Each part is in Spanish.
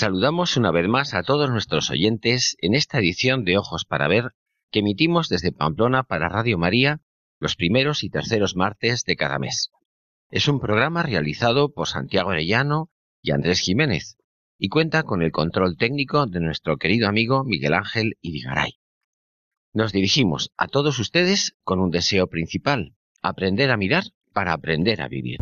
Saludamos una vez más a todos nuestros oyentes en esta edición de Ojos para Ver que emitimos desde Pamplona para Radio María los primeros y terceros martes de cada mes. Es un programa realizado por Santiago Arellano y Andrés Jiménez y cuenta con el control técnico de nuestro querido amigo Miguel Ángel Idigaray. Nos dirigimos a todos ustedes con un deseo principal, aprender a mirar para aprender a vivir.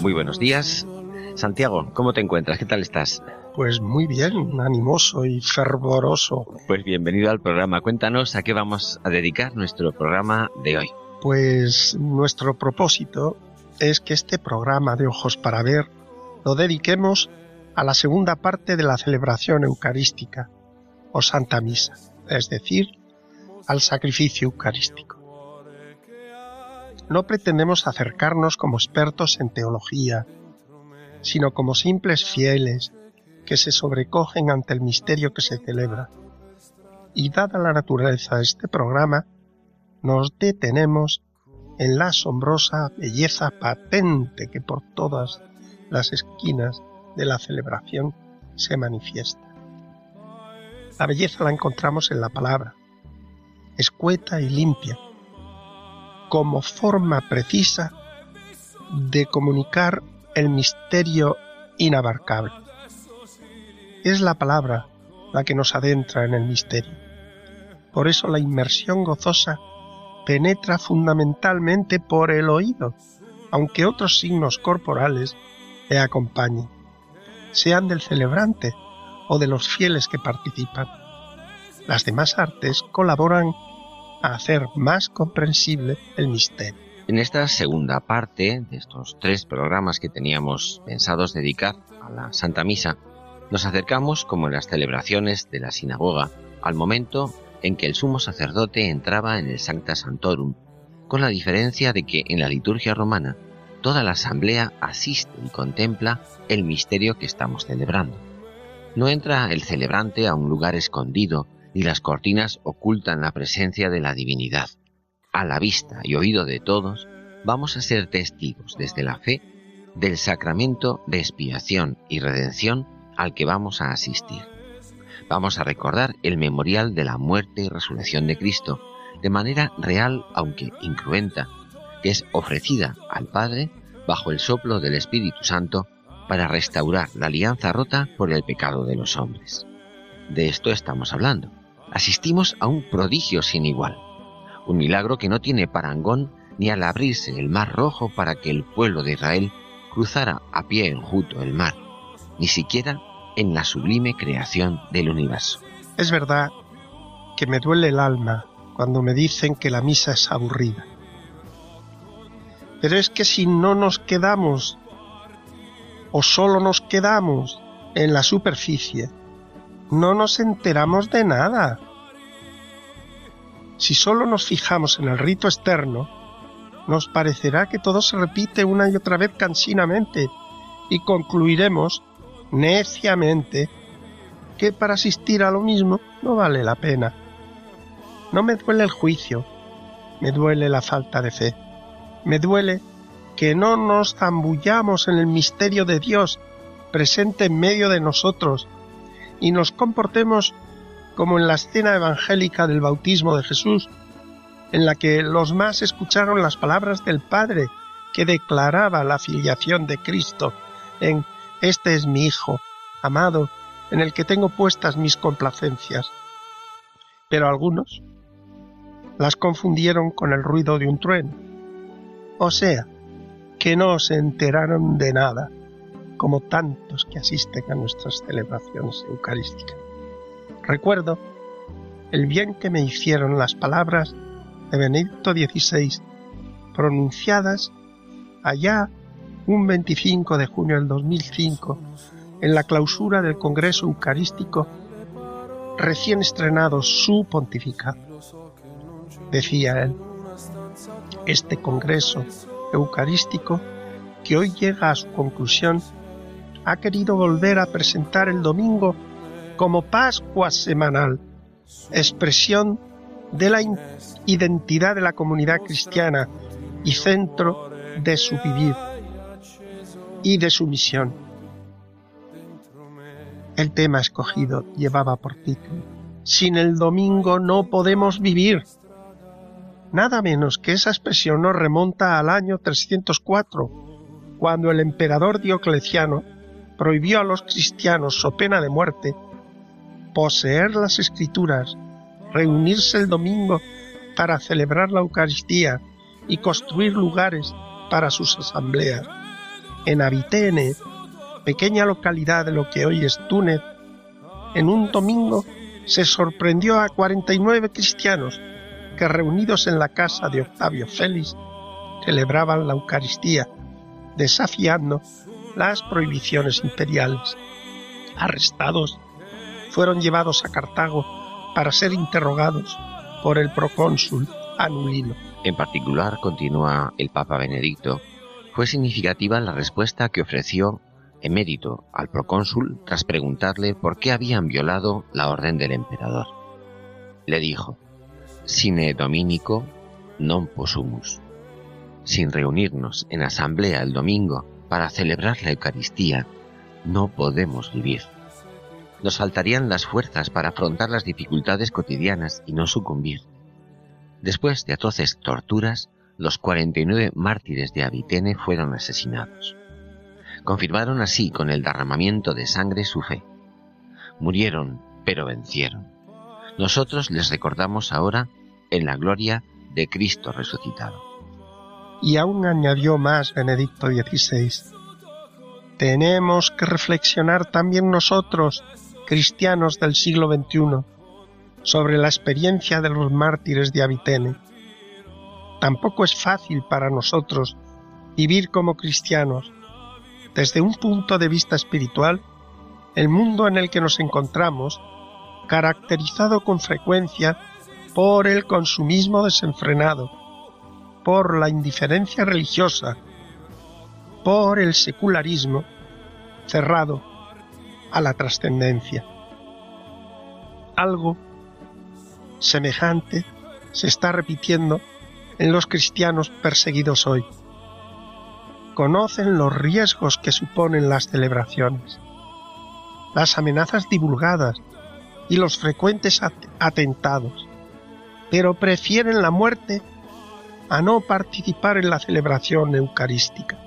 Muy buenos días. Santiago, ¿cómo te encuentras? ¿Qué tal estás? Pues muy bien, animoso y fervoroso. Pues bienvenido al programa. Cuéntanos a qué vamos a dedicar nuestro programa de hoy. Pues nuestro propósito es que este programa de Ojos para Ver lo dediquemos a la segunda parte de la celebración eucarística o Santa Misa, es decir, al sacrificio eucarístico. No pretendemos acercarnos como expertos en teología, sino como simples fieles que se sobrecogen ante el misterio que se celebra. Y dada la naturaleza de este programa, nos detenemos en la asombrosa belleza patente que por todas las esquinas de la celebración se manifiesta. La belleza la encontramos en la palabra, escueta y limpia, como forma precisa de comunicar el misterio inabarcable. Es la palabra la que nos adentra en el misterio. Por eso la inmersión gozosa penetra fundamentalmente por el oído, aunque otros signos corporales le acompañen, sean del celebrante o de los fieles que participan. Las demás artes colaboran a hacer más comprensible el misterio. En esta segunda parte de estos tres programas que teníamos pensados dedicar a la Santa Misa, nos acercamos, como en las celebraciones de la sinagoga, al momento en que el sumo sacerdote entraba en el Sancta Santorum, con la diferencia de que en la liturgia romana toda la asamblea asiste y contempla el misterio que estamos celebrando. No entra el celebrante a un lugar escondido y las cortinas ocultan la presencia de la divinidad. A la vista y oído de todos, vamos a ser testigos desde la fe del sacramento de expiación y redención al que vamos a asistir. Vamos a recordar el memorial de la muerte y resurrección de Cristo, de manera real aunque incruenta, que es ofrecida al Padre bajo el soplo del Espíritu Santo para restaurar la alianza rota por el pecado de los hombres. De esto estamos hablando asistimos a un prodigio sin igual, un milagro que no tiene parangón ni al abrirse el mar rojo para que el pueblo de Israel cruzara a pie enjuto el mar, ni siquiera en la sublime creación del universo. Es verdad que me duele el alma cuando me dicen que la misa es aburrida. Pero es que si no nos quedamos o solo nos quedamos en la superficie, no nos enteramos de nada. Si solo nos fijamos en el rito externo, nos parecerá que todo se repite una y otra vez cansinamente y concluiremos neciamente que para asistir a lo mismo no vale la pena. No me duele el juicio, me duele la falta de fe, me duele que no nos zambullamos en el misterio de Dios presente en medio de nosotros y nos comportemos como en la escena evangélica del bautismo de Jesús, en la que los más escucharon las palabras del Padre que declaraba la filiación de Cristo en Este es mi Hijo, amado, en el que tengo puestas mis complacencias. Pero algunos las confundieron con el ruido de un trueno. O sea, que no se enteraron de nada, como tantos que asisten a nuestras celebraciones eucarísticas. Recuerdo el bien que me hicieron las palabras de Benedicto XVI, pronunciadas allá un 25 de junio del 2005 en la clausura del Congreso Eucarístico recién estrenado su pontificado. Decía él, este Congreso Eucarístico, que hoy llega a su conclusión, ha querido volver a presentar el domingo como Pascua semanal, expresión de la identidad de la comunidad cristiana y centro de su vivir y de su misión. El tema escogido llevaba por título Sin el domingo no podemos vivir. Nada menos que esa expresión nos remonta al año 304, cuando el emperador Diocleciano prohibió a los cristianos, so pena de muerte, poseer las escrituras, reunirse el domingo para celebrar la Eucaristía y construir lugares para sus asambleas. En Abitene, pequeña localidad de lo que hoy es Túnez, en un domingo se sorprendió a 49 cristianos que reunidos en la casa de Octavio Félix celebraban la Eucaristía, desafiando las prohibiciones imperiales. Arrestados, fueron llevados a Cartago para ser interrogados por el procónsul Anulino. En particular, continúa el Papa Benedicto, fue significativa la respuesta que ofreció emérito al procónsul tras preguntarle por qué habían violado la orden del emperador. Le dijo, sine dominico non possumus. Sin reunirnos en asamblea el domingo para celebrar la Eucaristía, no podemos vivir. Nos faltarían las fuerzas para afrontar las dificultades cotidianas y no sucumbir. Después de atroces torturas, los 49 mártires de Abitene fueron asesinados. Confirmaron así con el derramamiento de sangre su fe. Murieron, pero vencieron. Nosotros les recordamos ahora en la gloria de Cristo resucitado. Y aún añadió más Benedicto XVI. Tenemos que reflexionar también nosotros, cristianos del siglo XXI, sobre la experiencia de los mártires de Abitene. Tampoco es fácil para nosotros vivir como cristianos. Desde un punto de vista espiritual, el mundo en el que nos encontramos, caracterizado con frecuencia por el consumismo desenfrenado, por la indiferencia religiosa, por el secularismo cerrado a la trascendencia. Algo semejante se está repitiendo en los cristianos perseguidos hoy. Conocen los riesgos que suponen las celebraciones, las amenazas divulgadas y los frecuentes atentados, pero prefieren la muerte a no participar en la celebración eucarística.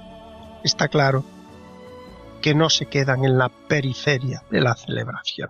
Está claro que no se quedan en la periferia de la celebración.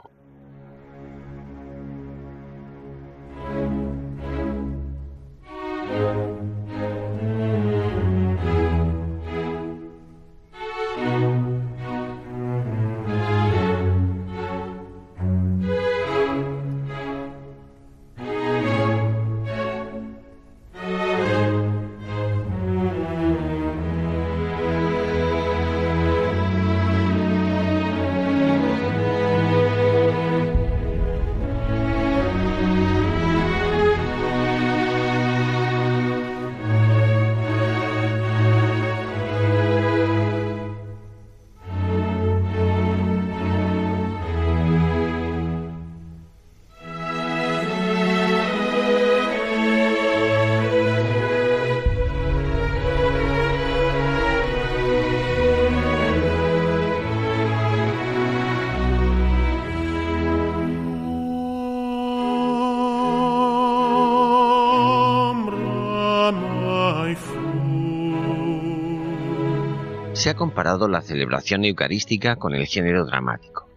Ha comparado la celebración eucarística con el género dramático.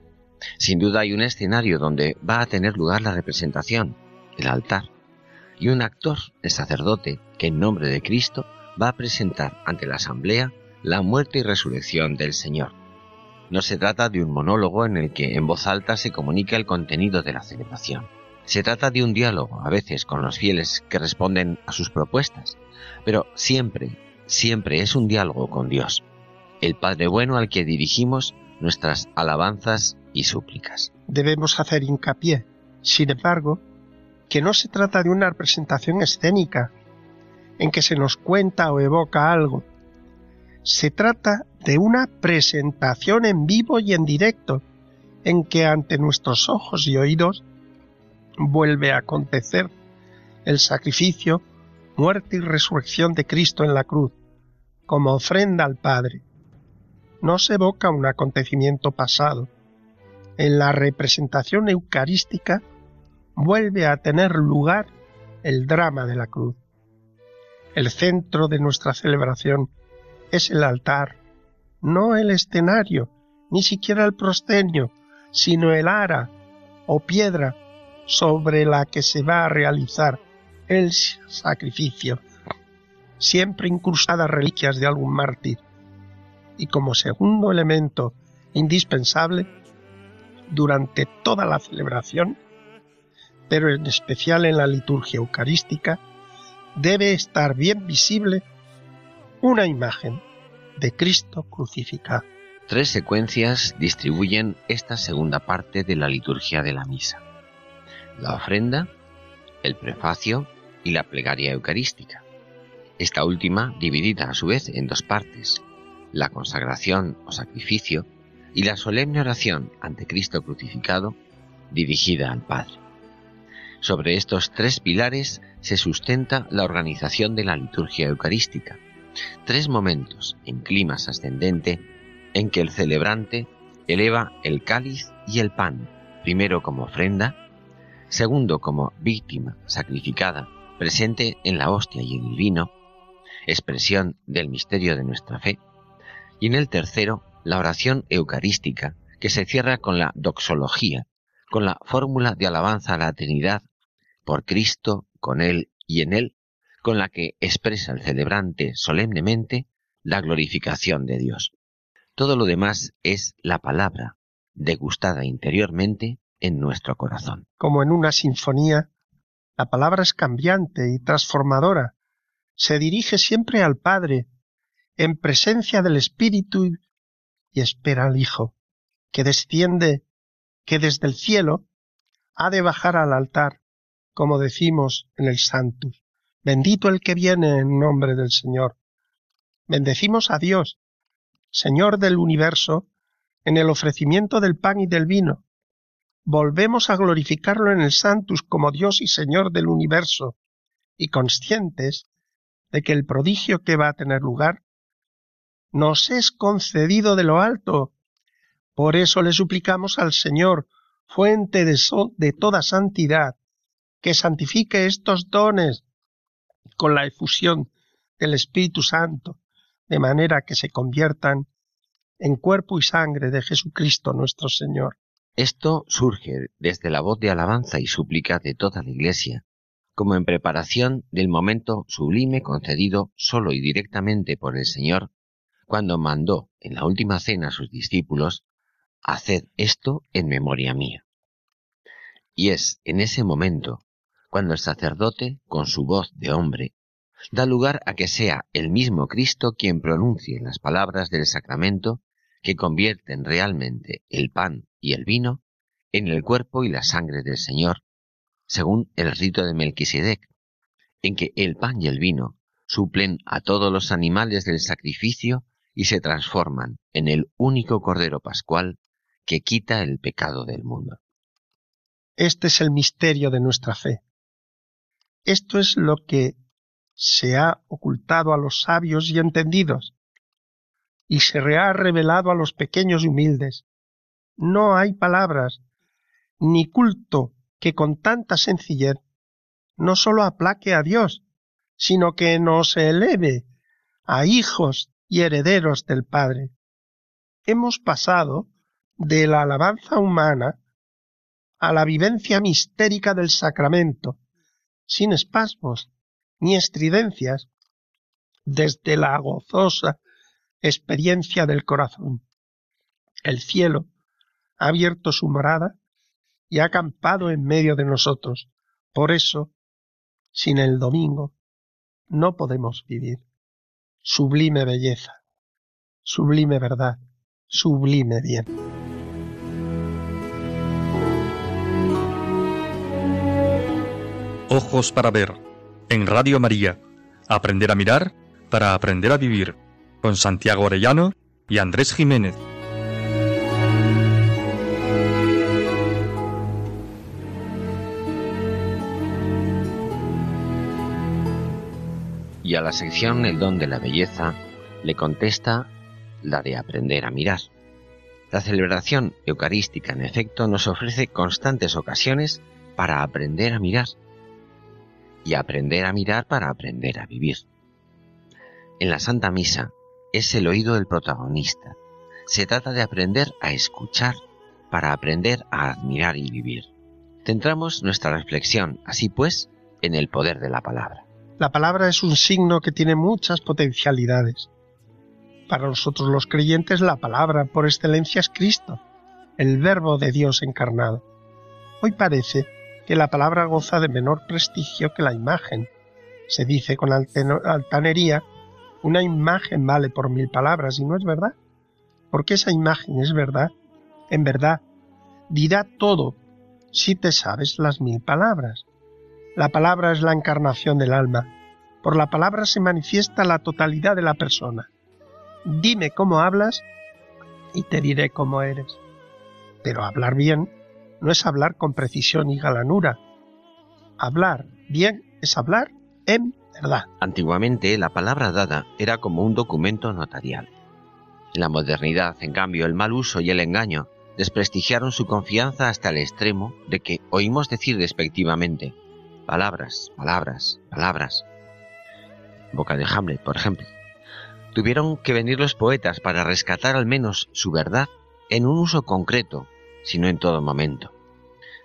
Sin duda hay un escenario donde va a tener lugar la representación, el altar, y un actor, el sacerdote, que en nombre de Cristo va a presentar ante la asamblea la muerte y resurrección del Señor. No se trata de un monólogo en el que en voz alta se comunica el contenido de la celebración. Se trata de un diálogo, a veces con los fieles que responden a sus propuestas, pero siempre, siempre es un diálogo con Dios, el Padre bueno al que dirigimos nuestras alabanzas y súplicas. Debemos hacer hincapié, sin embargo, que no se trata de una representación escénica, en que se nos cuenta o evoca algo. Se trata de una presentación en vivo y en directo, en que ante nuestros ojos y oídos vuelve a acontecer el sacrificio, muerte y resurrección de Cristo en la cruz, como ofrenda al Padre. No se evoca un acontecimiento pasado. En la representación eucarística vuelve a tener lugar el drama de la cruz. El centro de nuestra celebración es el altar, no el escenario, ni siquiera el proscenio, sino el ara o piedra sobre la que se va a realizar el sacrificio, siempre incrustadas reliquias de algún mártir, y como segundo elemento indispensable, durante toda la celebración, pero en especial en la liturgia eucarística, debe estar bien visible una imagen de Cristo crucificado. Tres secuencias distribuyen esta segunda parte de la liturgia de la misa. La ofrenda, el prefacio y la plegaria eucarística. Esta última dividida a su vez en dos partes, la consagración o sacrificio y la solemne oración ante Cristo crucificado dirigida al Padre. Sobre estos tres pilares se sustenta la organización de la liturgia eucarística. Tres momentos en climas ascendente en que el celebrante eleva el cáliz y el pan, primero como ofrenda, segundo como víctima sacrificada presente en la hostia y en el vino, expresión del misterio de nuestra fe, y en el tercero la oración eucarística que se cierra con la doxología, con la fórmula de alabanza a la Trinidad por Cristo, con Él y en Él, con la que expresa el celebrante solemnemente la glorificación de Dios. Todo lo demás es la palabra, degustada interiormente en nuestro corazón. Como en una sinfonía, la palabra es cambiante y transformadora. Se dirige siempre al Padre, en presencia del Espíritu y espera al Hijo, que desciende, que desde el cielo ha de bajar al altar como decimos en el Santus. Bendito el que viene en nombre del Señor. Bendecimos a Dios, Señor del universo, en el ofrecimiento del pan y del vino. Volvemos a glorificarlo en el Santus como Dios y Señor del universo, y conscientes de que el prodigio que va a tener lugar nos es concedido de lo alto. Por eso le suplicamos al Señor, fuente de, toda santidad, que santifique estos dones con la efusión del Espíritu Santo, de manera que se conviertan en cuerpo y sangre de Jesucristo nuestro Señor. Esto surge desde la voz de alabanza y súplica de toda la Iglesia, como en preparación del momento sublime concedido solo y directamente por el Señor, cuando mandó en la última cena a sus discípulos, Haced esto en memoria mía. Y es en ese momento cuando el sacerdote, con su voz de hombre, da lugar a que sea el mismo Cristo quien pronuncie las palabras del sacramento que convierten realmente el pan y el vino en el cuerpo y la sangre del Señor, según el rito de Melquisedec, en que el pan y el vino suplen a todos los animales del sacrificio y se transforman en el único Cordero Pascual que quita el pecado del mundo. Este es el misterio de nuestra fe. Esto es lo que se ha ocultado a los sabios y entendidos, y se ha revelado a los pequeños y humildes. No hay palabras ni culto que con tanta sencillez no sólo aplaque a Dios, sino que nos eleve a hijos y herederos del Padre. Hemos pasado de la alabanza humana a la vivencia mistérica del sacramento, sin espasmos ni estridencias, desde la gozosa experiencia del corazón. El cielo ha abierto su morada y ha acampado en medio de nosotros. Por eso, sin el domingo, no podemos vivir. Sublime belleza, sublime verdad, sublime bien. Ojos para ver, en Radio María, aprender a mirar para aprender a vivir, con Santiago Orellano y Andrés Jiménez. Y a la sección El don de la belleza le contesta la de aprender a mirar. La celebración eucarística, en efecto, nos ofrece constantes ocasiones para aprender a mirar. Y aprender a mirar para aprender a vivir. En la Santa Misa es el oído del protagonista. Se trata de aprender a escuchar para aprender a admirar y vivir. Centramos nuestra reflexión, así pues, en el poder de la palabra. La palabra es un signo que tiene muchas potencialidades. Para nosotros los creyentes la palabra por excelencia es Cristo, el verbo de Dios encarnado. Hoy parece que la palabra goza de menor prestigio que la imagen. Se dice con altanería, una imagen vale por mil palabras y no es verdad. Porque esa imagen es verdad, en verdad, dirá todo si te sabes las mil palabras. La palabra es la encarnación del alma. Por la palabra se manifiesta la totalidad de la persona. Dime cómo hablas y te diré cómo eres. Pero hablar bien no es hablar con precisión y galanura. Hablar bien es hablar en verdad. Antiguamente la palabra dada era como un documento notarial. En la modernidad, en cambio, el mal uso y el engaño desprestigiaron su confianza hasta el extremo de que oímos decir despectivamente Palabras, palabras, palabras. Boca de Hamlet, por ejemplo. Tuvieron que venir los poetas para rescatar al menos su verdad en un uso concreto, sino en todo momento.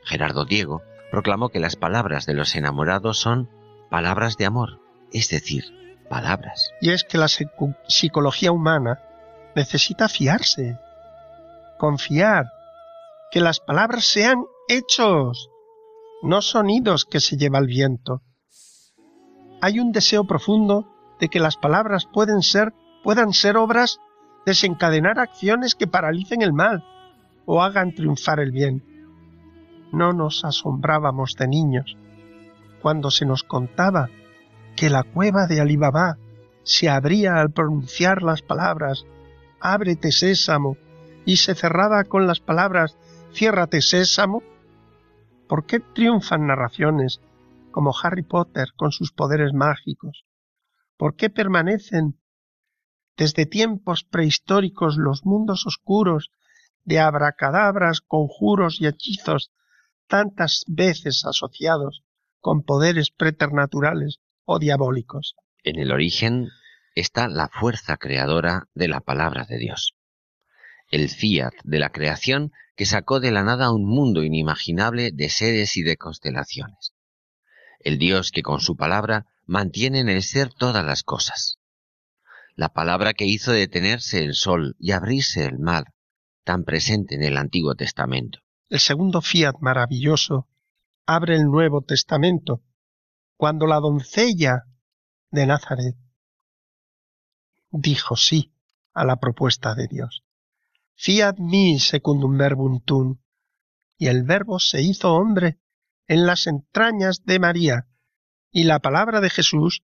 Gerardo Diego proclamó que las palabras de los enamorados son palabras de amor, es decir, palabras. Y es que la psicología humana necesita fiarse, confiar, que las palabras sean hechos, no sonidos que se lleva el viento. Hay un deseo profundo de que las palabras ser, puedan ser obras, desencadenar acciones que paralicen el mal o hagan triunfar el bien. No nos asombrábamos de niños cuando se nos contaba que la cueva de Alibabá se abría al pronunciar las palabras Ábrete sésamo y se cerraba con las palabras Ciérrate sésamo ¿Por qué triunfan narraciones como Harry Potter con sus poderes mágicos? ¿Por qué permanecen desde tiempos prehistóricos los mundos oscuros de abracadabras, conjuros y hechizos tantas veces asociados con poderes preternaturales o diabólicos? En el origen está la fuerza creadora de la palabra de Dios. El fiat de la creación que sacó de la nada un mundo inimaginable de seres y de constelaciones. El Dios que con su palabra mantiene en el ser todas las cosas. La palabra que hizo detenerse el sol y abrirse el mar, tan presente en el Antiguo Testamento. El segundo fiat maravilloso abre el Nuevo Testamento, cuando la doncella de Nazaret dijo sí a la propuesta de Dios. Fiat mi secundum verbum. Y el verbo se hizo hombre en las entrañas de María, y la palabra de Jesús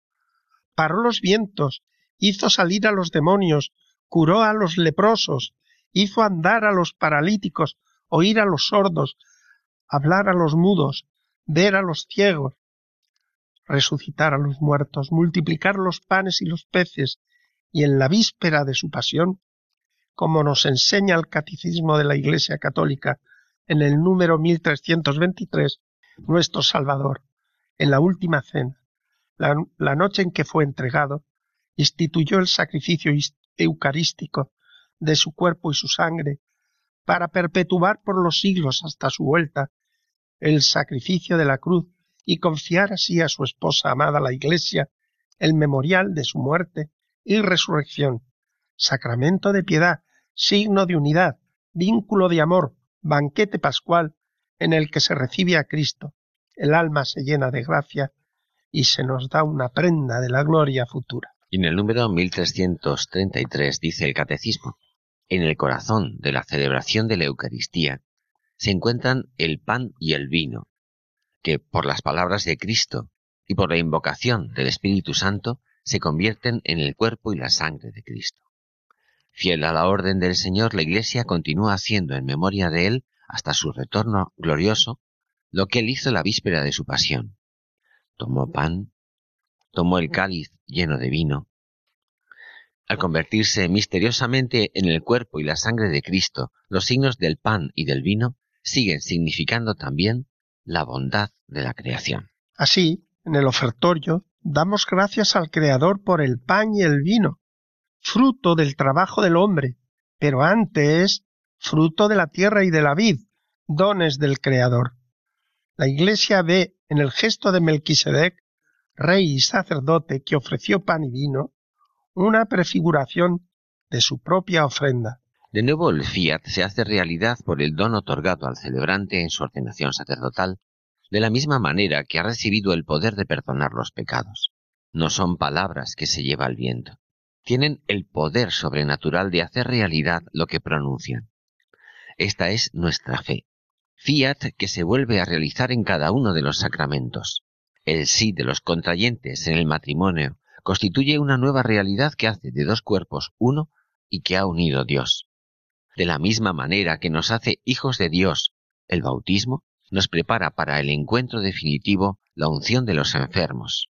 paró los vientos, hizo salir a los demonios, curó a los leprosos, hizo andar a los paralíticos, oír a los sordos, hablar a los mudos, ver a los ciegos, resucitar a los muertos, multiplicar los panes y los peces, y en la víspera de su pasión como nos enseña el Catecismo de la Iglesia Católica en el número 1323, nuestro Salvador, en la última cena, la, noche en que fue entregado, instituyó el sacrificio eucarístico de su cuerpo y su sangre, para perpetuar por los siglos hasta su vuelta el sacrificio de la cruz y confiar así a su esposa amada la Iglesia el memorial de su muerte y resurrección, sacramento de piedad, signo de unidad, vínculo de amor, banquete pascual en el que se recibe a Cristo, el alma se llena de gracia y se nos da una prenda de la gloria futura. Y en el número 1333 dice el Catecismo, en el corazón de la celebración de la Eucaristía se encuentran el pan y el vino, que por las palabras de Cristo y por la invocación del Espíritu Santo se convierten en el cuerpo y la sangre de Cristo. Fiel a la orden del Señor, la Iglesia continúa haciendo en memoria de Él, hasta su retorno glorioso, lo que Él hizo la víspera de su pasión. Tomó pan, tomó el cáliz lleno de vino. Al convertirse misteriosamente en el cuerpo y la sangre de Cristo, los signos del pan y del vino siguen significando también la bondad de la creación. Así, en el ofertorio, damos gracias al Creador por el pan y el vino, fruto del trabajo del hombre, pero antes fruto de la tierra y de la vid, dones del Creador. La Iglesia ve en el gesto de Melquisedec, rey y sacerdote que ofreció pan y vino, una prefiguración de su propia ofrenda. De nuevo el fiat se hace realidad por el don otorgado al celebrante en su ordenación sacerdotal de la misma manera que ha recibido el poder de perdonar los pecados. No son palabras que se lleva el viento. Tienen el poder sobrenatural de hacer realidad lo que pronuncian. Esta es nuestra fe. Fiat que se vuelve a realizar en cada uno de los sacramentos. El sí de los contrayentes en el matrimonio constituye una nueva realidad que hace de dos cuerpos uno y que ha unido Dios. De la misma manera que nos hace hijos de Dios el bautismo, nos prepara para el encuentro definitivo la unción de los enfermos.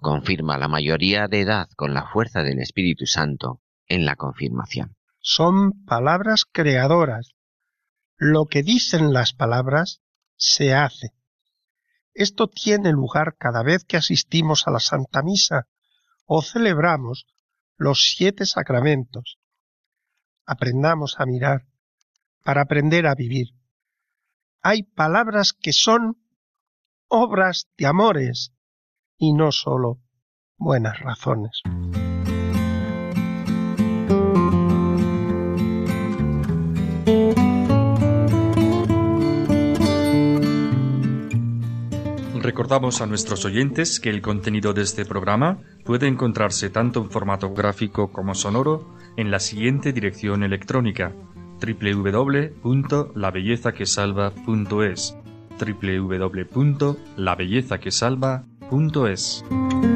Confirma la mayoría de edad con la fuerza del Espíritu Santo en la confirmación. Son palabras creadoras. Lo que dicen las palabras se hace. Esto tiene lugar cada vez que asistimos a la Santa Misa o celebramos los siete sacramentos. Aprendamos a mirar para aprender a vivir hay palabras que son obras de amores y no sólo buenas razones. Recordamos a nuestros oyentes que el contenido de este programa puede encontrarse tanto en formato gráfico como sonoro en la siguiente dirección electrónica www.labellezaquesalva.es www.labellezaquesalva.es ahora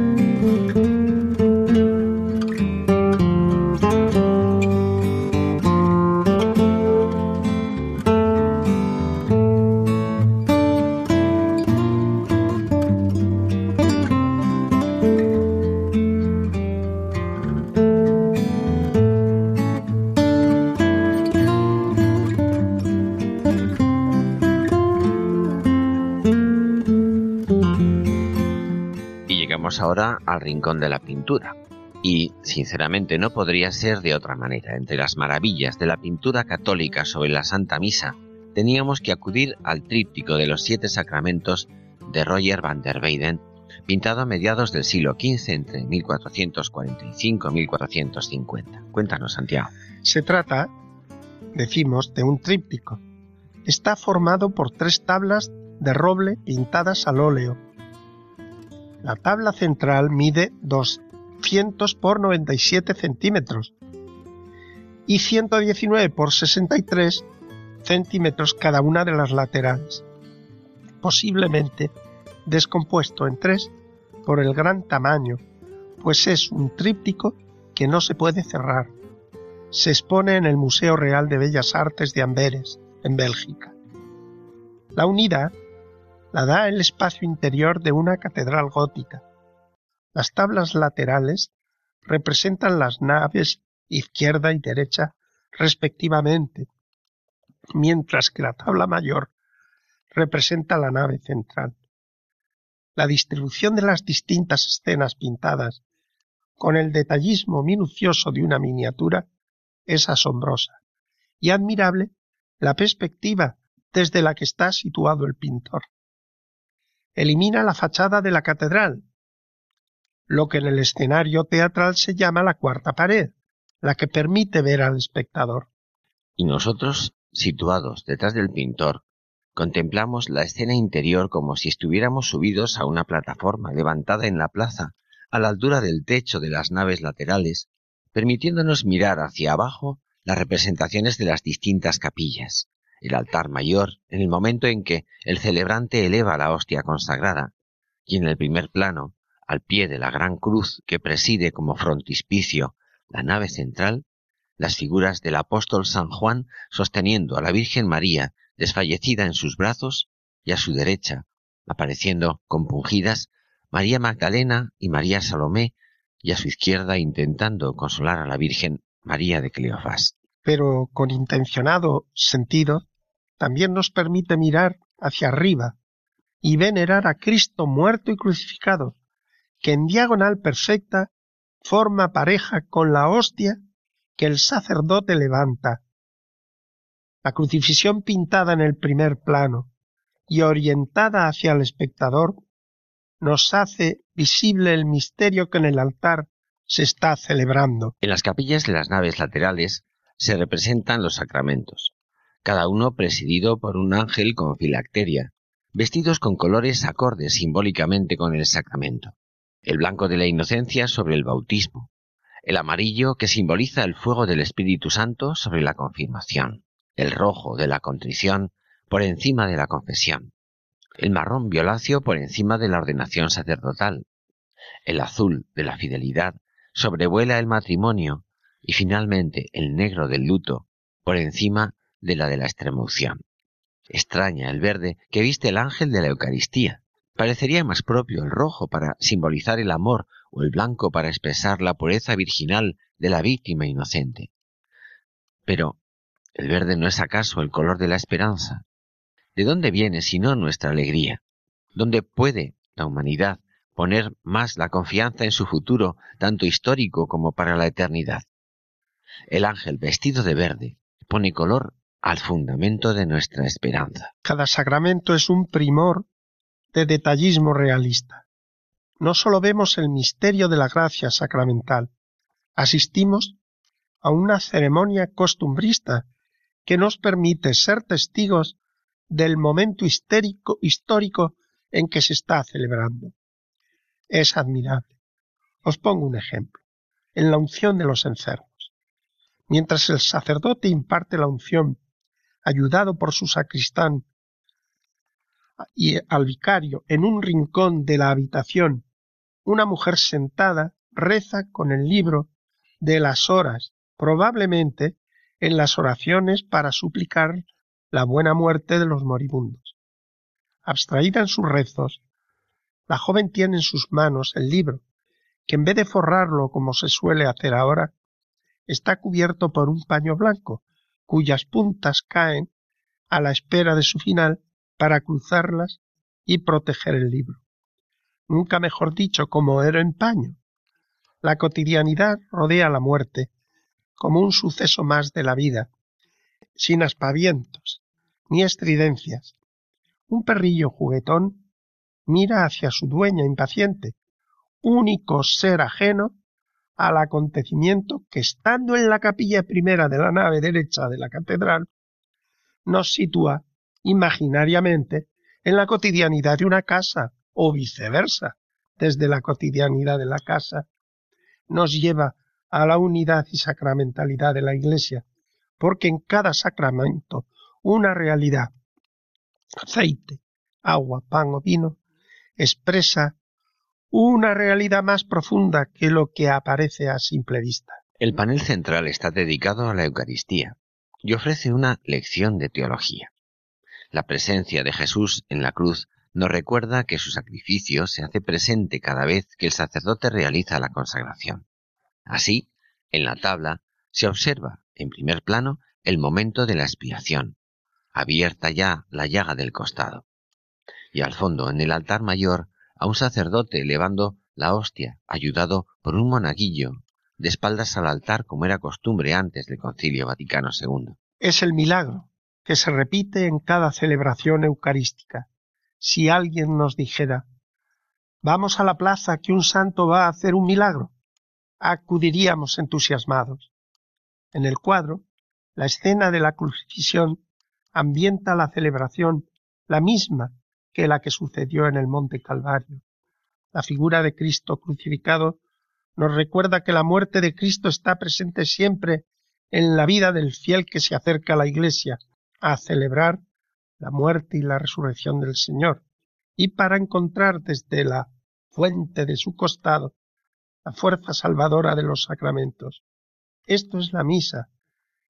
rincón de la pintura. Y, sinceramente, no podría ser de otra manera. Entre las maravillas de la pintura católica sobre la Santa Misa, teníamos que acudir al tríptico de los siete sacramentos de Roger van der Weyden, pintado a mediados del siglo XV entre 1445 y 1450. Cuéntanos, Santiago. Se trata, decimos, de un tríptico. Está formado por tres tablas de roble pintadas al óleo, la tabla central mide 200 por 97 centímetros y 119 por 63 centímetros cada una de las laterales, posiblemente descompuesto en tres por el gran tamaño, pues es un tríptico que no se puede cerrar. Se expone en el Museo Real de Bellas Artes de Amberes, en Bélgica. La unidad la da el espacio interior de una catedral gótica. Las tablas laterales representan las naves izquierda y derecha respectivamente, mientras que la tabla mayor representa la nave central. La distribución de las distintas escenas pintadas con el detallismo minucioso de una miniatura, es asombrosa y admirable la perspectiva desde la que está situado el pintor. Elimina la fachada de la catedral, lo que en el escenario teatral se llama la cuarta pared, la que permite ver al espectador. Y nosotros, situados detrás del pintor, contemplamos la escena interior como si estuviéramos subidos a una plataforma levantada en la plaza, a la altura del techo de las naves laterales, permitiéndonos mirar hacia abajo las representaciones de las distintas capillas, el altar mayor, en el momento en que el celebrante eleva la hostia consagrada, y en el primer plano, al pie de la gran cruz que preside como frontispicio la nave central, las figuras del apóstol San Juan sosteniendo a la Virgen María desfallecida en sus brazos y a su derecha, apareciendo compungidas, María Magdalena y María Salomé, y a su izquierda intentando consolar a la Virgen María de Cleofás. Pero con intencionado sentido, también nos permite mirar hacia arriba y venerar a Cristo muerto y crucificado, que en diagonal perfecta forma pareja con la hostia que el sacerdote levanta. La crucifixión pintada en el primer plano y orientada hacia el espectador nos hace visible el misterio que en el altar se está celebrando. En las capillas de las naves laterales se representan los sacramentos, cada uno presidido por un ángel con filacteria, vestidos con colores acordes simbólicamente con el sacramento el blanco de la inocencia sobre el bautismo, el amarillo que simboliza el fuego del Espíritu Santo sobre la confirmación, el rojo de la contrición por encima de la confesión, el marrón violáceo por encima de la ordenación sacerdotal, el azul de la fidelidad sobrevuela el matrimonio y finalmente el negro del luto por encima de la de la extremoción. Extraña el verde que viste el ángel de la Eucaristía, Parecería más propio el rojo para simbolizar el amor o el blanco para expresar la pureza virginal de la víctima inocente. Pero, ¿el verde no es acaso el color de la esperanza? ¿De dónde viene sino nuestra alegría? ¿Dónde puede la humanidad poner más la confianza en su futuro, tanto histórico como para la eternidad? El ángel vestido de verde pone color al fundamento de nuestra esperanza. Cada sacramento es un primor de detallismo realista. No sólo vemos el misterio de la gracia sacramental, asistimos a una ceremonia costumbrista que nos permite ser testigos del momento histérico, histórico en que se está celebrando. Es admirable. Os pongo un ejemplo. En la unción de los enfermos. Mientras el sacerdote imparte la unción, ayudado por su sacristán y al vicario en un rincón de la habitación, una mujer sentada reza con el libro de las horas, probablemente en las oraciones para suplicar la buena muerte de los moribundos. Abstraída en sus rezos, la joven tiene en sus manos el libro, que en vez de forrarlo como se suele hacer ahora, está cubierto por un paño blanco, cuyas puntas caen a la espera de su final para cruzarlas y proteger el libro. Nunca mejor dicho, como era en paño. La cotidianidad rodea la muerte, como un suceso más de la vida, sin aspavientos ni estridencias. Un perrillo juguetón mira hacia su dueña impaciente, único ser ajeno al acontecimiento que estando en la capilla primera de la nave derecha de la catedral, nos sitúa imaginariamente en la cotidianidad de una casa o viceversa, desde la cotidianidad de la casa, nos lleva a la unidad y sacramentalidad de la Iglesia, porque en cada sacramento una realidad, aceite, agua, pan o vino, expresa una realidad más profunda que lo que aparece a simple vista. El panel central está dedicado a la Eucaristía y ofrece una lección de teología. La presencia de Jesús en la cruz nos recuerda que su sacrificio se hace presente cada vez que el sacerdote realiza la consagración. Así, en la tabla se observa, en primer plano, el momento de la expiación, abierta ya la llaga del costado. Y al fondo, en el altar mayor, a un sacerdote elevando la hostia, ayudado por un monaguillo, de espaldas al altar como era costumbre antes del Concilio Vaticano II. Es el milagro que se repite en cada celebración eucarística. Si alguien nos dijera, vamos a la plaza que un santo va a hacer un milagro, acudiríamos entusiasmados. En el cuadro, la escena de la crucifixión ambienta la celebración la misma que la que sucedió en el Monte Calvario. La figura de Cristo crucificado nos recuerda que la muerte de Cristo está presente siempre en la vida del fiel que se acerca a la Iglesia a celebrar la muerte y la resurrección del Señor, y para encontrar desde la fuente de su costado la fuerza salvadora de los sacramentos. Esto es la misa,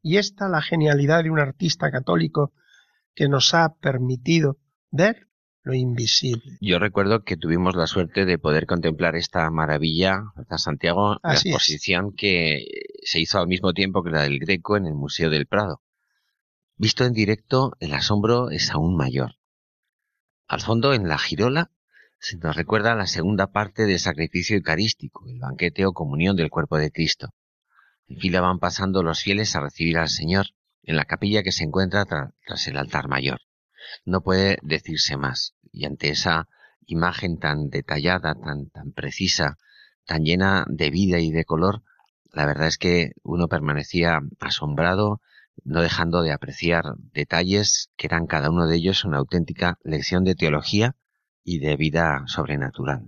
y esta la genialidad de un artista católico que nos ha permitido ver lo invisible. Yo recuerdo que tuvimos la suerte de poder contemplar esta maravilla, esta Santiago, la exposición que se hizo al mismo tiempo que la del Greco en el Museo del Prado. Visto en directo, el asombro es aún mayor. Al fondo, en la girola, se nos recuerda la segunda parte del sacrificio eucarístico, el banquete o comunión del cuerpo de Cristo. En fila van pasando los fieles a recibir al Señor en la capilla que se encuentra tras el altar mayor. No puede decirse más. Y ante esa imagen tan detallada, tan, tan precisa, tan llena de vida y de color, la verdad es que uno permanecía asombrado, no dejando de apreciar detalles que eran cada uno de ellos una auténtica lección de teología y de vida sobrenatural.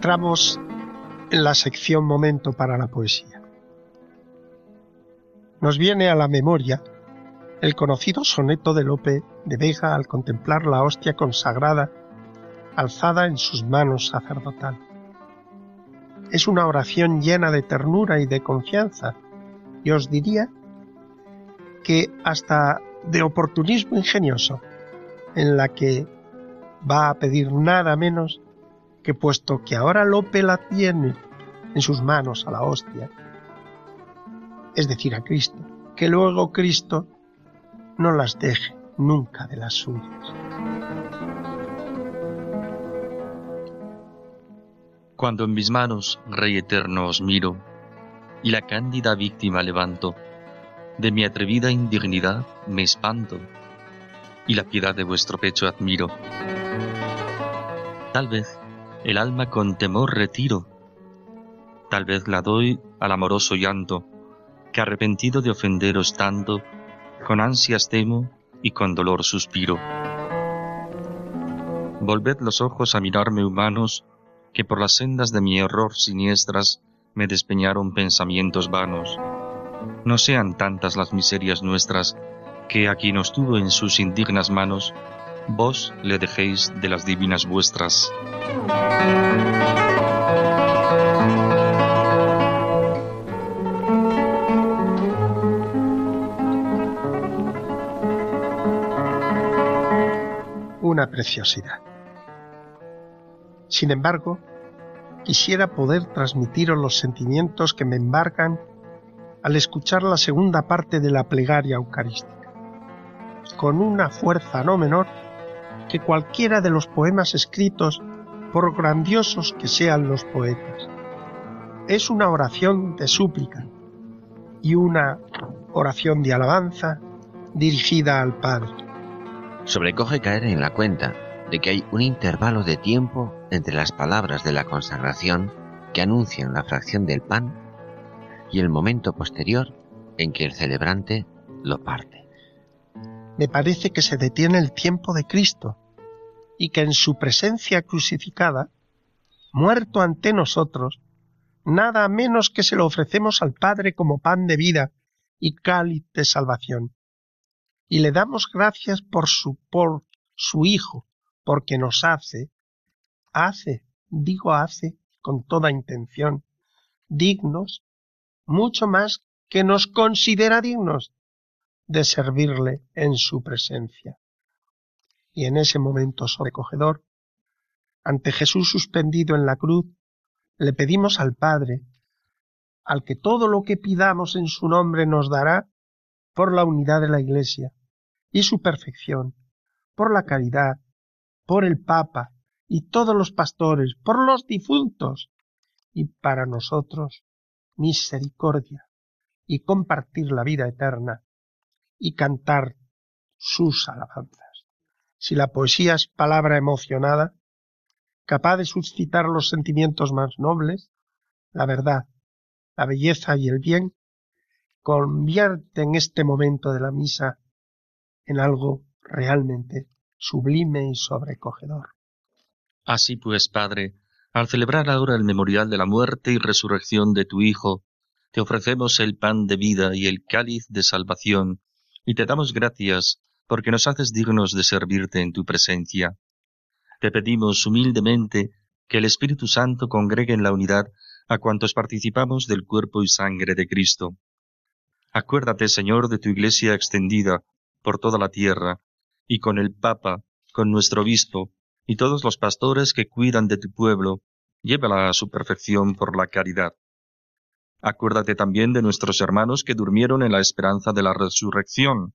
Entramos en la sección Momento para la Poesía. Nos viene a la memoria el conocido soneto de Lope de Vega al contemplar la hostia consagrada alzada en sus manos sacerdotal. Es una oración llena de ternura y de confianza, y os diría que hasta de oportunismo ingenioso, en la que va a pedir nada menos que puesto que ahora Lope la tiene en sus manos a la hostia, es decir, a Cristo, que luego Cristo no las deje nunca de las suyas. Cuando en mis manos, Rey eterno, os miro, y la cándida víctima levanto, de mi atrevida indignidad me espanto, y la piedad de vuestro pecho admiro. Tal vez el alma con temor retiro. Tal vez la doy al amoroso llanto, que arrepentido de ofenderos tanto, con ansias temo y con dolor suspiro. Volved los ojos a mirarme humanos, que por las sendas de mi error siniestras me despeñaron pensamientos vanos. No sean tantas las miserias nuestras, que a quien os tuvo en sus indignas manos, vos le dejéis de las divinas vuestras. Una preciosidad. Sin embargo, quisiera poder transmitiros los sentimientos que me embargan al escuchar la segunda parte de la plegaria eucarística, con una fuerza no menor que cualquiera de los poemas escritos, por grandiosos que sean los poetas. Es una oración de súplica y una oración de alabanza dirigida al Padre. Sobrecoge caer en la cuenta de que hay un intervalo de tiempo entre las palabras de la consagración que anuncian la fracción del pan y el momento posterior en que el celebrante lo parte. Me parece que se detiene el tiempo de Cristo y que en su presencia crucificada, muerto ante nosotros, nada menos que se lo ofrecemos al Padre como pan de vida y cáliz de salvación. Y le damos gracias por su, por su Hijo, porque nos hace hace, digo hace, con toda intención, dignos, mucho más que nos considera dignos de servirle en su presencia. Y en ese momento sobrecogedor, ante Jesús suspendido en la cruz, le pedimos al Padre, al que todo lo que pidamos en su nombre nos dará, por la unidad de la Iglesia y su perfección, por la caridad, por el Papa y todos los pastores, por los difuntos, y para nosotros misericordia, y compartir la vida eterna, y cantar sus alabanzas. Si la poesía es palabra emocionada, capaz de suscitar los sentimientos más nobles, la verdad, la belleza y el bien, convierte en este momento de la misa en algo realmente sublime y sobrecogedor. Así pues, Padre, al celebrar ahora el memorial de la muerte y resurrección de tu Hijo, te ofrecemos el pan de vida y el cáliz de salvación, y te damos gracias porque nos haces dignos de servirte en tu presencia. Te pedimos humildemente que el Espíritu Santo congregue en la unidad a cuantos participamos del cuerpo y sangre de Cristo. Acuérdate, Señor, de tu Iglesia extendida por toda la tierra, y con el Papa, con nuestro Obispo, y todos los pastores que cuidan de tu pueblo, llévala a su perfección por la caridad. Acuérdate también de nuestros hermanos que durmieron en la esperanza de la resurrección,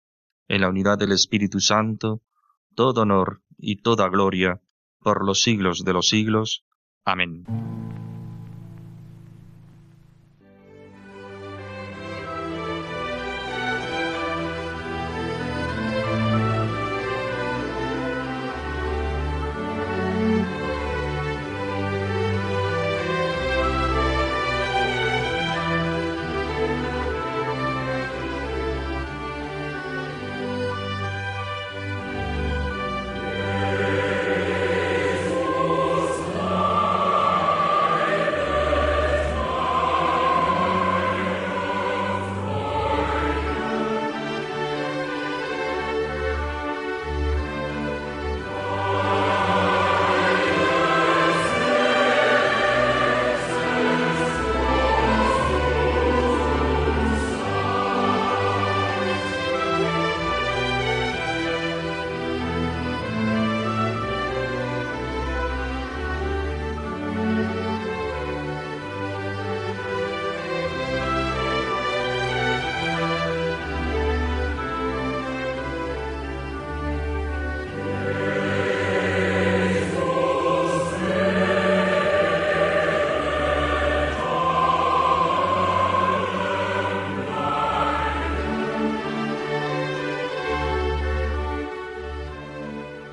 en la unidad del Espíritu Santo, todo honor y toda gloria, por los siglos de los siglos. Amén.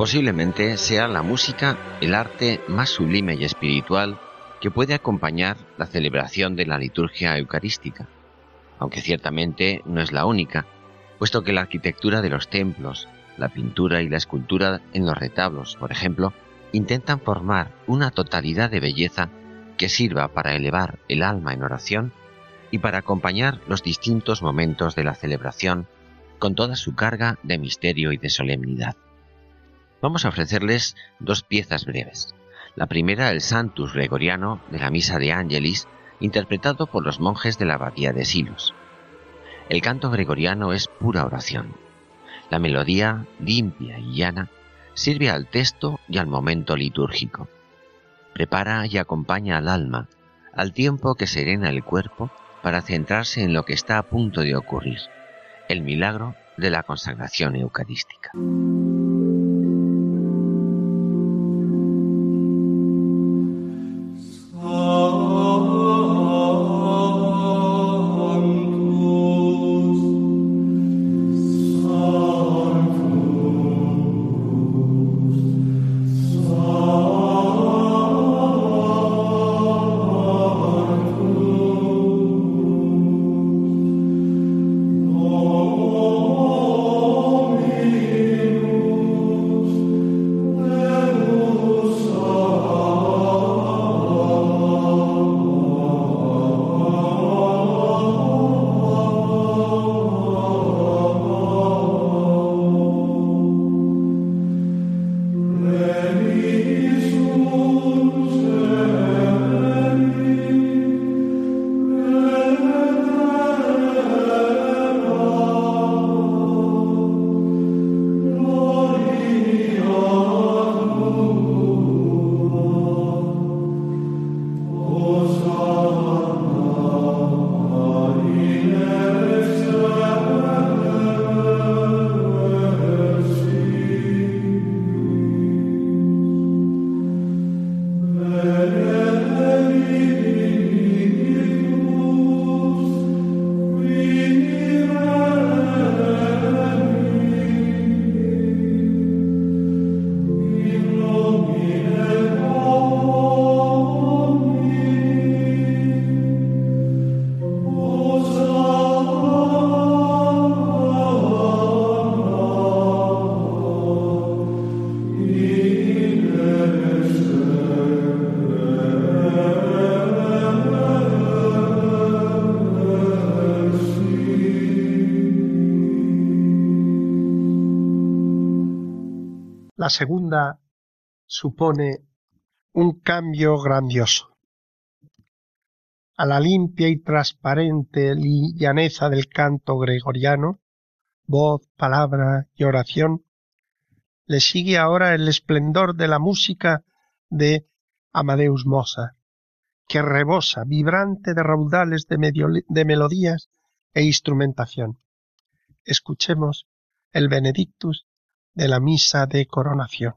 Posiblemente sea la música el arte más sublime y espiritual que puede acompañar la celebración de la liturgia eucarística, aunque ciertamente no es la única, puesto que la arquitectura de los templos, la pintura y la escultura en los retablos, por ejemplo, intentan formar una totalidad de belleza que sirva para elevar el alma en oración y para acompañar los distintos momentos de la celebración con toda su carga de misterio y de solemnidad. Vamos a ofrecerles dos piezas breves. La primera, el Santus Gregoriano de la Misa de Angelis, interpretado por los monjes de la Abadía de Silos. El canto gregoriano es pura oración. La melodía, limpia y llana, sirve al texto y al momento litúrgico. Prepara y acompaña al alma, al tiempo que serena el cuerpo para centrarse en lo que está a punto de ocurrir, el milagro de la consagración eucarística. La segunda supone un cambio grandioso. A la limpia y transparente llaneza del canto gregoriano, voz, palabra y oración, le sigue ahora el esplendor de la música de Amadeus Mozart, que rebosa, vibrante de raudales de, de melodías e instrumentación. Escuchemos el Benedictus de la misa de coronación.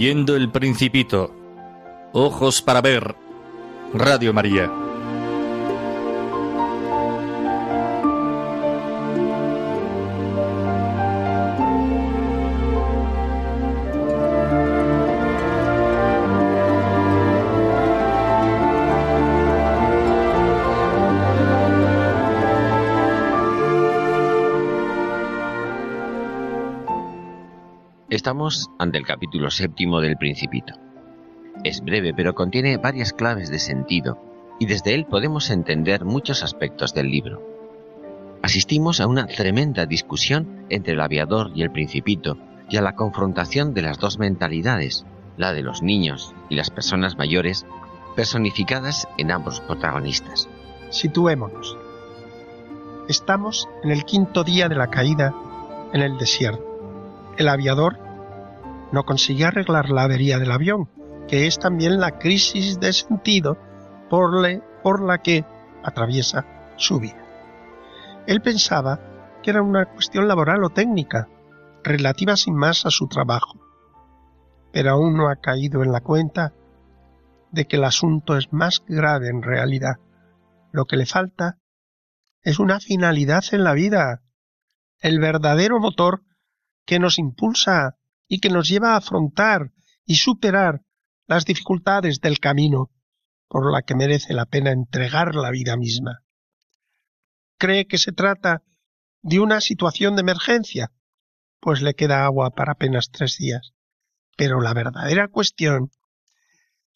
Leyendo el Principito. Ojos para ver. Radio María. Estamos ante el capítulo séptimo del Principito. Es breve, pero contiene varias claves de sentido, y desde él podemos entender muchos aspectos del libro. Asistimos a una tremenda discusión entre el aviador y el Principito, y a la confrontación de las dos mentalidades, la de los niños y las personas mayores, personificadas en ambos protagonistas. Situémonos. Estamos en el quinto día de la caída en el desierto. El aviador no consiguió arreglar la avería del avión, que es también la crisis de sentido por por la que atraviesa su vida. Él pensaba que era una cuestión laboral o técnica, relativa sin más a su trabajo, pero aún no ha caído en la cuenta de que el asunto es más grave en realidad. Lo que le falta es una finalidad en la vida, el verdadero motor que nos impulsa y que nos lleva a afrontar y superar las dificultades del camino por la que merece la pena entregar la vida misma. ¿Cree que se trata de una situación de emergencia? Pues le queda agua para apenas tres días. Pero la verdadera cuestión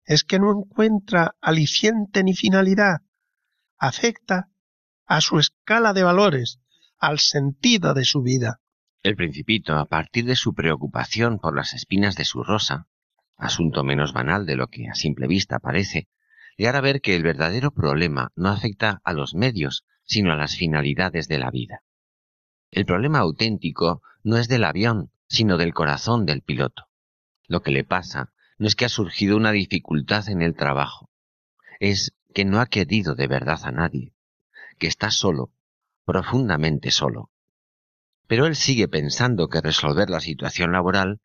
es que no encuentra aliciente ni finalidad. Afecta a su escala de valores, al sentido de su vida. El principito, a partir de su preocupación por las espinas de su rosa, asunto menos banal de lo que a simple vista parece, le hará ver que el verdadero problema no afecta a los medios, sino a las finalidades de la vida. El problema auténtico no es del avión, sino del corazón del piloto. Lo que le pasa no es que ha surgido una dificultad en el trabajo, es que no ha querido de verdad a nadie, que está solo, profundamente solo. Pero él sigue pensando que resolver la situación laboral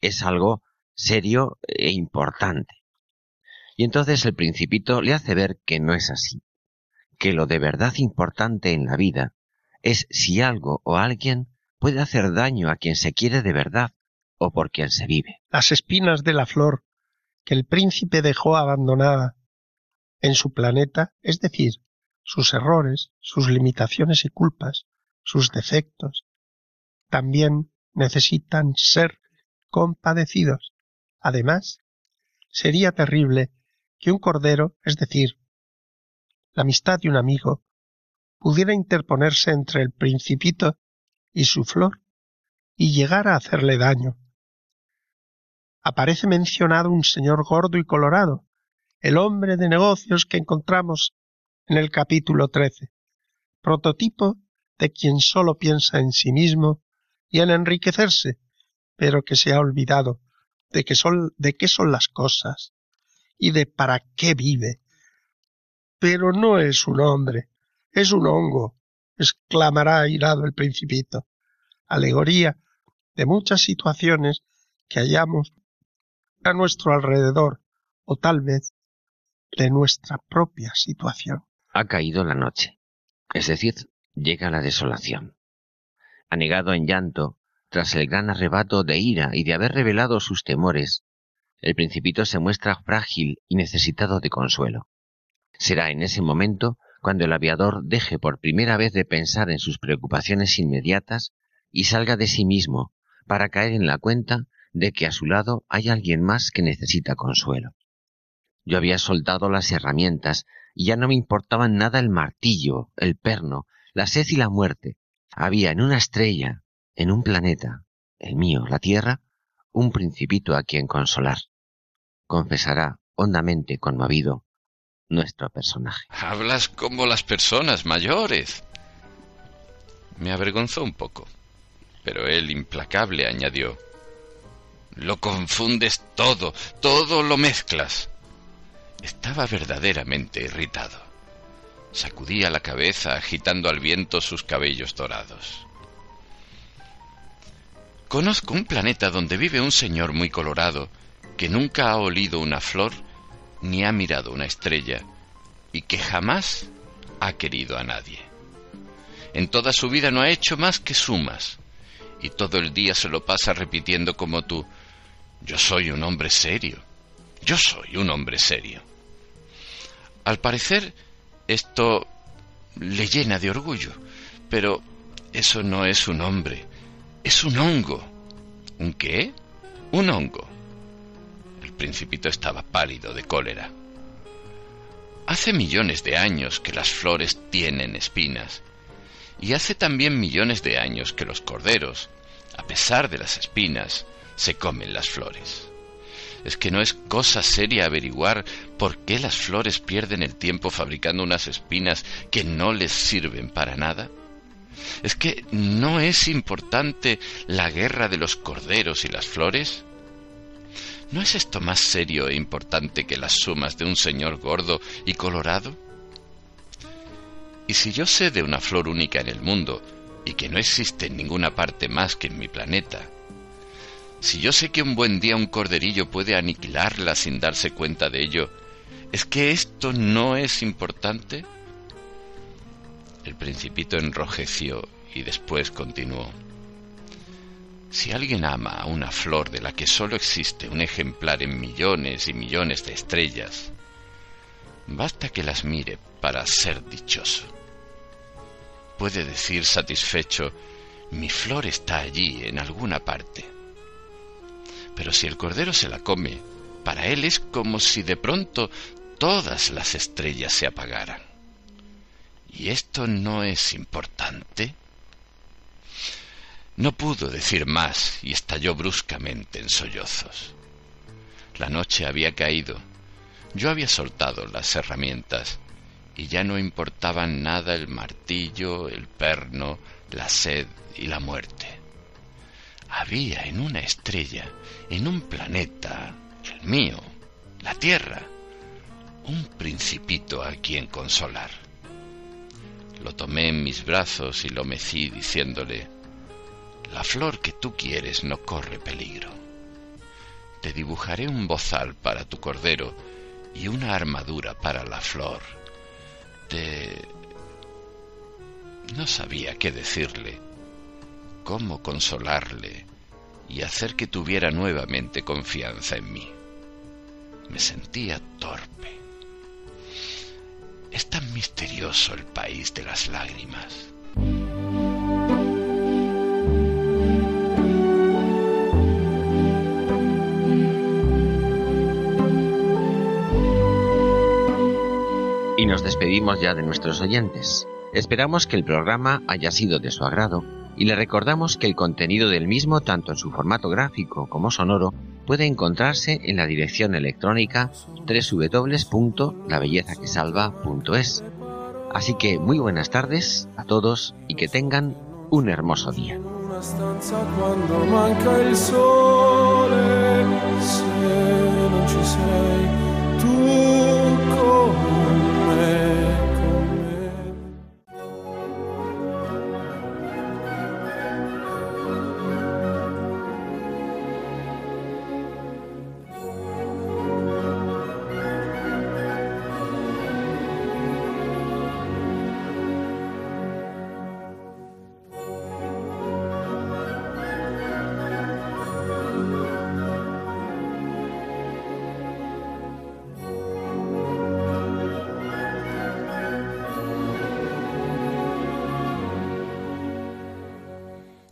es algo serio e importante. Y entonces el principito le hace ver que no es así, que lo de verdad importante en la vida es si algo o alguien puede hacer daño a quien se quiere de verdad o por quien se vive. Las espinas de la flor que el príncipe dejó abandonada en su planeta, es decir, sus errores, sus limitaciones y culpas, sus defectos, también necesitan ser compadecidos. Además, sería terrible que un cordero, es decir, la amistad de un amigo, pudiera interponerse entre el principito y su flor y llegar a hacerle daño. Aparece mencionado un señor gordo y colorado, el hombre de negocios que encontramos en el capítulo 13, prototipo de quien sólo piensa en sí mismo y en enriquecerse, pero que se ha olvidado de, que son, de qué son las cosas y de para qué vive. Pero no es un hombre, es un hongo, exclamará airado el principito, alegoría de muchas situaciones que hallamos a nuestro alrededor, o tal vez de nuestra propia situación. Ha caído la noche, es decir, llega la desolación. Anegado en llanto, tras el gran arrebato de ira y de haber revelado sus temores, el principito se muestra frágil y necesitado de consuelo. Será en ese momento cuando el aviador deje por primera vez de pensar en sus preocupaciones inmediatas y salga de sí mismo para caer en la cuenta de que a su lado hay alguien más que necesita consuelo. Yo había soltado las herramientas y ya no me importaban nada el martillo, el perno, la sed y la muerte. Había en una estrella, en un planeta, el mío, la Tierra, un principito a quien consolar. Confesará, hondamente conmovido, nuestro personaje. Hablas como las personas mayores. Me avergonzó un poco, pero él, implacable, añadió, Lo confundes todo, todo lo mezclas. Estaba verdaderamente irritado. Sacudía la cabeza agitando al viento sus cabellos dorados. Conozco un planeta donde vive un señor muy colorado que nunca ha olido una flor ni ha mirado una estrella y que jamás ha querido a nadie. En toda su vida no ha hecho más que sumas y todo el día se lo pasa repitiendo como tú, yo soy un hombre serio, yo soy un hombre serio. Al parecer, esto le llena de orgullo, pero eso no es un hombre, es un hongo. ¿Un qué? Un hongo. El principito estaba pálido de cólera. Hace millones de años que las flores tienen espinas, y hace también millones de años que los corderos, a pesar de las espinas, se comen las flores. ¿Es que no es cosa seria averiguar por qué las flores pierden el tiempo fabricando unas espinas que no les sirven para nada? ¿Es que no es importante la guerra de los corderos y las flores? ¿No es esto más serio e importante que las sumas de un señor gordo y colorado? Y si yo sé de una flor única en el mundo y que no existe en ninguna parte más que en mi planeta, si yo sé que un buen día un corderillo puede aniquilarla sin darse cuenta de ello, ¿es que esto no es importante? El principito enrojeció y después continuó. Si alguien ama a una flor de la que solo existe un ejemplar en millones y millones de estrellas, basta que las mire para ser dichoso. Puede decir satisfecho, mi flor está allí en alguna parte. Pero si el cordero se la come, para él es como si de pronto todas las estrellas se apagaran. ¿Y esto no es importante? No pudo decir más y estalló bruscamente en sollozos. La noche había caído. Yo había soltado las herramientas y ya no importaban nada el martillo, el perno, la sed y la muerte. Había en una estrella, en un planeta, el mío, la Tierra, un principito a quien consolar. Lo tomé en mis brazos y lo mecí diciéndole, la flor que tú quieres no corre peligro. Te dibujaré un bozal para tu cordero y una armadura para la flor. Te... No sabía qué decirle, cómo consolarle y hacer que tuviera nuevamente confianza en mí. Me sentía torpe. Es tan misterioso el país de las lágrimas. Y nos despedimos ya de nuestros oyentes. Esperamos que el programa haya sido de su agrado y le recordamos que el contenido del mismo, tanto en su formato gráfico como sonoro, puede encontrarse en la dirección electrónica www.labellezaquesalva.es. Así que muy buenas tardes a todos y que tengan un hermoso día.